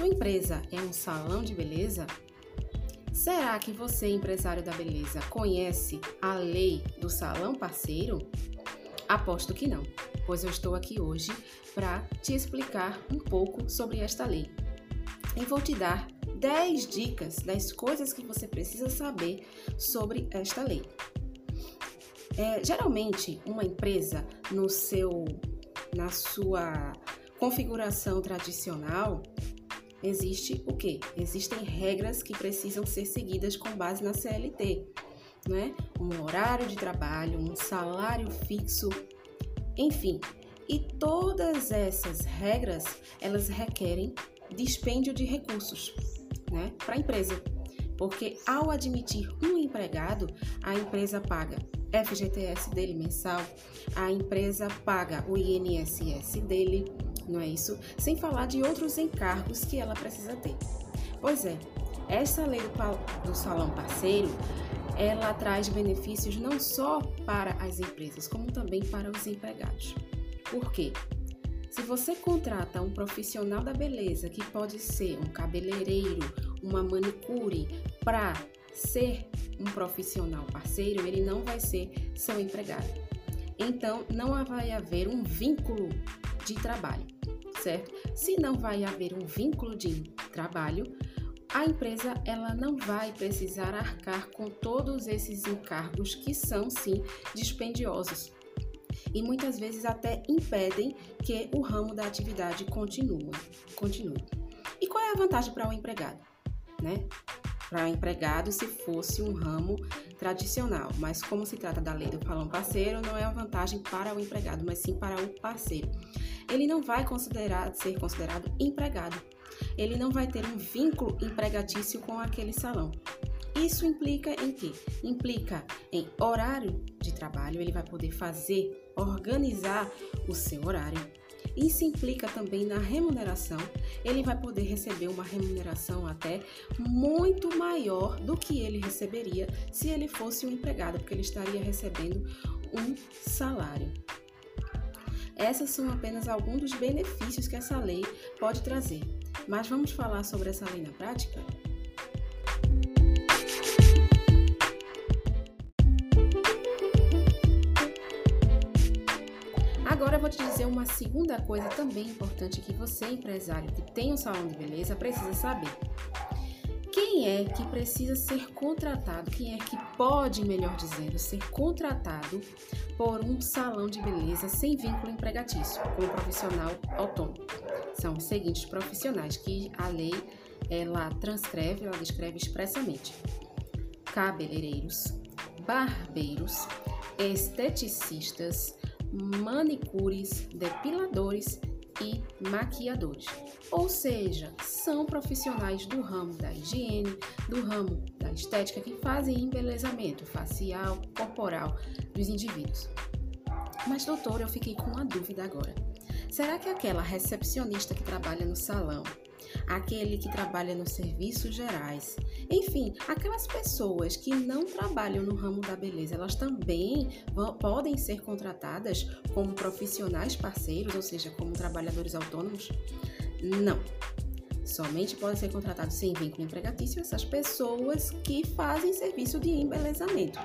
Sua empresa é um salão de beleza? Será que você, empresário da beleza, conhece a lei do salão parceiro? Aposto que não, pois eu estou aqui hoje para te explicar um pouco sobre esta lei. E vou te dar 10 dicas das coisas que você precisa saber sobre esta lei. É, geralmente, uma empresa no seu, na sua configuração tradicional, existe o quê? Existem regras que precisam ser seguidas com base na CLT, né? Um horário de trabalho, um salário fixo, enfim. E todas essas regras, elas requerem dispêndio de recursos, né, para a empresa. Porque ao admitir um empregado, a empresa paga FGTS dele mensal, a empresa paga o INSS dele, não é isso? Sem falar de outros encargos que ela precisa ter. Pois é, essa lei do, salão parceiro, ela traz benefícios não só para as empresas, como também para os empregados. Por quê? Se você contrata um profissional da beleza, que pode ser um cabeleireiro, uma manicure, para ser um profissional parceiro, ele não vai ser seu empregado. Então, não vai haver um vínculo de trabalho certo? Se não vai haver um vínculo de trabalho, a empresa ela não vai precisar arcar com todos esses encargos que são sim dispendiosos e muitas vezes até impedem que o ramo da atividade continue. continue. E qual é a vantagem para o empregado? Né? Para empregado, se fosse um ramo tradicional, mas como se trata da lei do falão parceiro, não é uma vantagem para o empregado, mas sim para o parceiro ele não vai considerar, ser considerado empregado. Ele não vai ter um vínculo empregatício com aquele salão. Isso implica em quê? Implica em horário de trabalho, ele vai poder fazer, organizar o seu horário. Isso implica também na remuneração. Ele vai poder receber uma remuneração até muito maior do que ele receberia se ele fosse um empregado, porque ele estaria recebendo um salário. Essas são apenas alguns dos benefícios que essa lei pode trazer. Mas vamos falar sobre essa lei na prática? Te dizer uma segunda coisa também importante que você, empresário que tem um salão de beleza, precisa saber. Quem é que precisa ser contratado? Quem é que pode, melhor dizendo, ser contratado por um salão de beleza sem vínculo empregatício, como profissional autônomo? São os seguintes profissionais que a lei ela transcreve, ela descreve expressamente: cabeleireiros, barbeiros, esteticistas, manicures, depiladores e maquiadores. Ou seja, são profissionais do ramo da higiene, do ramo da estética que fazem embelezamento facial, corporal dos indivíduos. Mas, doutor, eu fiquei com uma dúvida agora. Será que aquela recepcionista que trabalha no salão aquele que trabalha nos serviços gerais. Enfim, aquelas pessoas que não trabalham no ramo da beleza, elas também vão, podem ser contratadas como profissionais parceiros, ou seja, como trabalhadores autônomos? Não. Somente podem ser contratados sem vínculo empregatício essas pessoas que fazem serviço de embelezamento.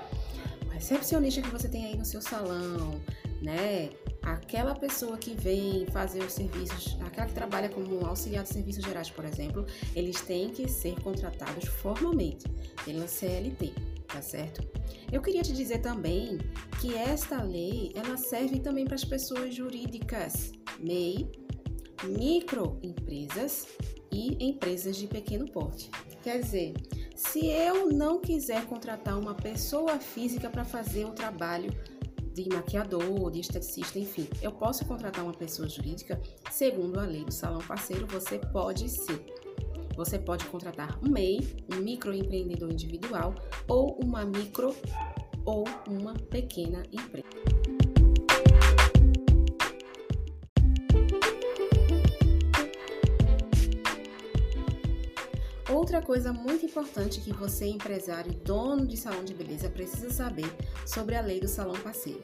O recepcionista que você tem aí no seu salão, né? Aquela pessoa que vem fazer os serviços, aquela que trabalha como auxiliar de serviços gerais, por exemplo, eles têm que ser contratados formalmente pela CLT, tá certo? Eu queria te dizer também que esta lei, ela serve também para as pessoas jurídicas, MEI, microempresas e empresas de pequeno porte. Quer dizer, se eu não quiser contratar uma pessoa física para fazer o trabalho de maquiador, de esteticista, enfim. Eu posso contratar uma pessoa jurídica? Segundo a lei do salão parceiro, você pode sim. Você pode contratar um MEI, um microempreendedor individual ou uma micro ou uma pequena empresa. Outra coisa muito importante que você, empresário, dono de salão de beleza, precisa saber sobre a lei do salão parceiro.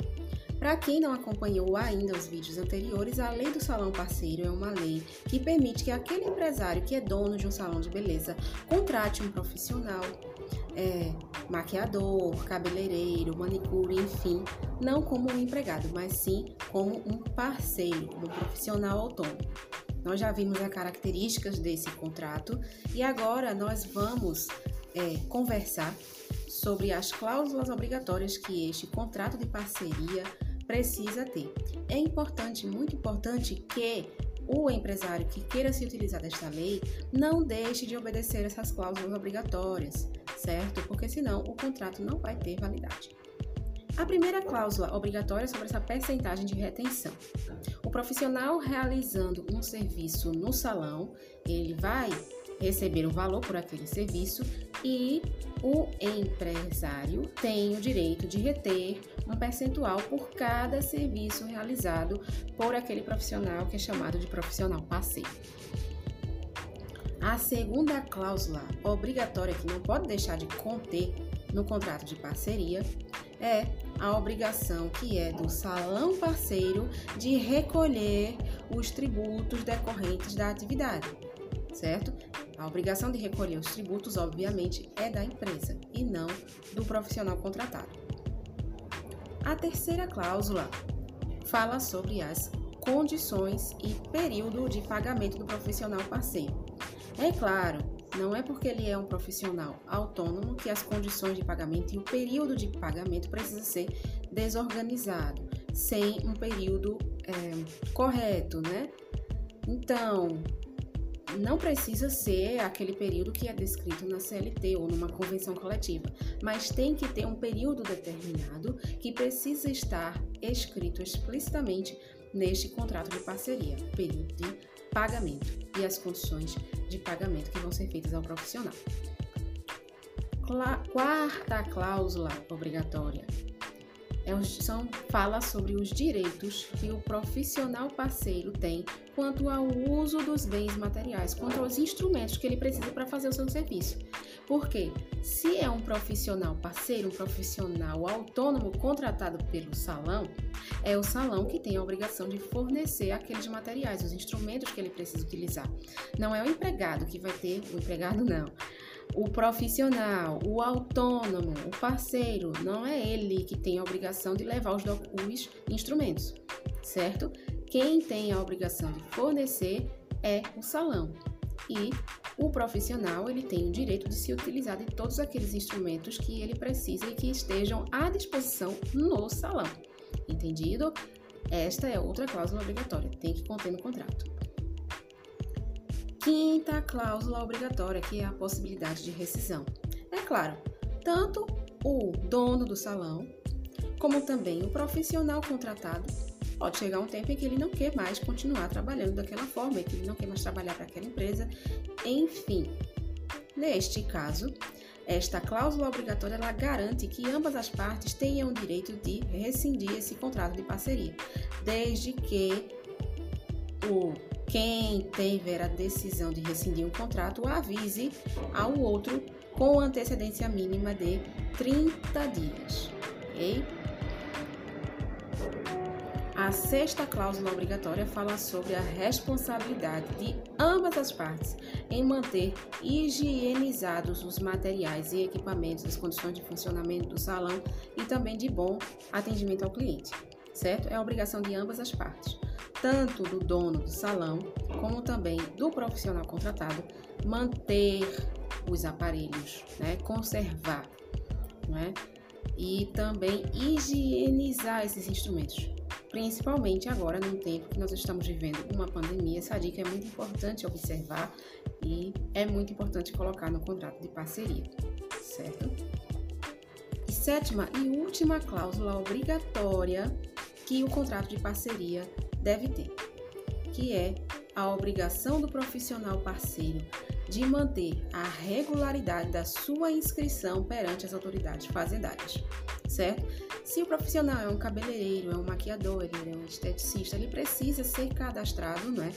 Para quem não acompanhou ainda os vídeos anteriores, a lei do salão parceiro é uma lei que permite que aquele empresário que é dono de um salão de beleza contrate um profissional é, maquiador, cabeleireiro, manicure, enfim, não como um empregado, mas sim como um parceiro, um profissional autônomo. Nós já vimos as características desse contrato e agora nós vamos é, conversar sobre as cláusulas obrigatórias que este contrato de parceria precisa ter. É importante, muito importante, que o empresário que queira se utilizar desta lei não deixe de obedecer essas cláusulas obrigatórias, certo? Porque senão o contrato não vai ter validade. A primeira cláusula obrigatória sobre essa percentagem de retenção. O profissional realizando um serviço no salão, ele vai receber o valor por aquele serviço e o empresário tem o direito de reter um percentual por cada serviço realizado por aquele profissional que é chamado de profissional parceiro. A segunda cláusula obrigatória que não pode deixar de conter no contrato de parceria é a obrigação que é do salão parceiro de recolher os tributos decorrentes da atividade, certo? A obrigação de recolher os tributos, obviamente, é da empresa e não do profissional contratado. A terceira cláusula fala sobre as condições e período de pagamento do profissional parceiro. É claro, não é porque ele é um profissional autônomo que as condições de pagamento e o período de pagamento precisa ser desorganizado, sem um período é, correto, né? Então, não precisa ser aquele período que é descrito na CLT ou numa convenção coletiva, mas tem que ter um período determinado que precisa estar escrito explicitamente neste contrato de parceria, período de pagamento e as condições de pagamento que vão ser feitas ao profissional. Quarta cláusula obrigatória são, fala sobre os direitos que o profissional parceiro tem quanto ao uso dos bens materiais, quanto aos instrumentos que ele precisa para fazer o seu serviço. Porque se é um profissional parceiro, um profissional autônomo contratado pelo salão, é o salão que tem a obrigação de fornecer aqueles materiais, os instrumentos que ele precisa utilizar. Não é o empregado que vai ter, o empregado não o profissional, o autônomo, o parceiro, não é ele que tem a obrigação de levar os, os instrumentos, certo? Quem tem a obrigação de fornecer é o salão. E o profissional, ele tem o direito de se utilizar de todos aqueles instrumentos que ele precisa e que estejam à disposição no salão. Entendido? Esta é outra cláusula obrigatória, tem que conter no contrato. Quinta cláusula obrigatória, que é a possibilidade de rescisão. É claro, tanto o dono do salão, como também o profissional contratado, pode chegar um tempo em que ele não quer mais continuar trabalhando daquela forma, que ele não quer mais trabalhar para aquela empresa, enfim. Neste caso, esta cláusula obrigatória ela garante que ambas as partes tenham o direito de rescindir esse contrato de parceria, desde que o quem tiver a decisão de rescindir um contrato avise ao outro com antecedência mínima de 30 dias. Ok? A sexta cláusula obrigatória fala sobre a responsabilidade de ambas as partes em manter higienizados os materiais e equipamentos, as condições de funcionamento do salão e também de bom atendimento ao cliente, certo? É a obrigação de ambas as partes tanto do dono do salão como também do profissional contratado, manter os aparelhos, né? conservar né? e também higienizar esses instrumentos. Principalmente agora, num tempo que nós estamos vivendo uma pandemia, essa dica é muito importante observar e é muito importante colocar no contrato de parceria, certo? E sétima e última cláusula obrigatória que o contrato de parceria deve ter, que é a obrigação do profissional parceiro de manter a regularidade da sua inscrição perante as autoridades fazendárias, certo? Se o profissional é um cabeleireiro, é um maquiador, ele é um esteticista, ele precisa ser cadastrado, não é?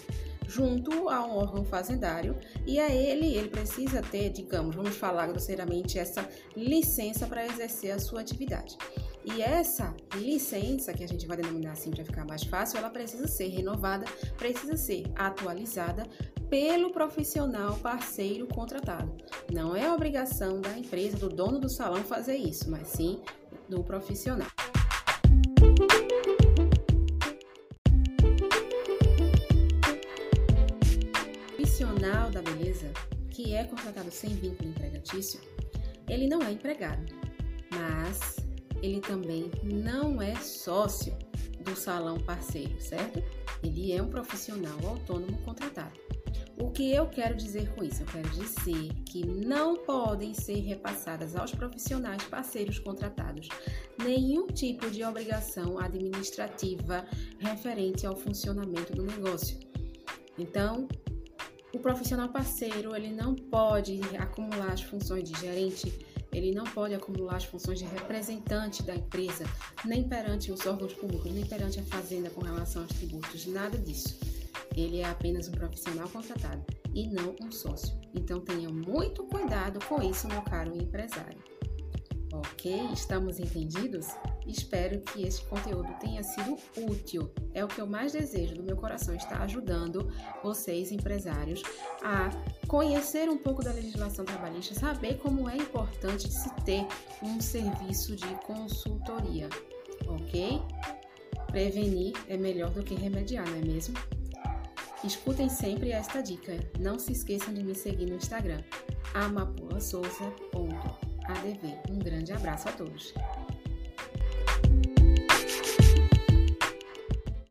junto a um órgão fazendário e a ele ele precisa ter, digamos, vamos falar grosseiramente, essa licença para exercer a sua atividade. E essa licença, que a gente vai denominar assim para ficar mais fácil, ela precisa ser renovada, precisa ser atualizada pelo profissional parceiro contratado. Não é obrigação da empresa, do dono do salão fazer isso, mas sim do profissional. profissional da beleza que é contratado sem vínculo empregatício, ele não é empregado, mas ele também não é sócio do salão parceiro, certo? Ele é um profissional autônomo contratado. O que eu quero dizer com isso? Eu quero dizer que não podem ser repassadas aos profissionais parceiros contratados nenhum tipo de obrigação administrativa referente ao funcionamento do negócio. Então, o profissional parceiro, ele não pode acumular as funções de gerente, ele não pode acumular as funções de representante da empresa, nem perante os órgãos públicos, nem perante a fazenda com relação aos tributos, nada disso. Ele é apenas um profissional contratado e não um sócio. Então tenha muito cuidado com isso, meu caro empresário. Ok? Estamos entendidos? Espero que este conteúdo tenha sido útil. É o que eu mais desejo do meu coração, estar ajudando vocês, empresários, a conhecer um pouco da legislação trabalhista, saber como é importante se ter um serviço de consultoria, ok? Prevenir é melhor do que remediar, não é mesmo? Escutem sempre esta dica. Não se esqueçam de me seguir no Instagram, amapulasouza.com adv. Um grande abraço a todos.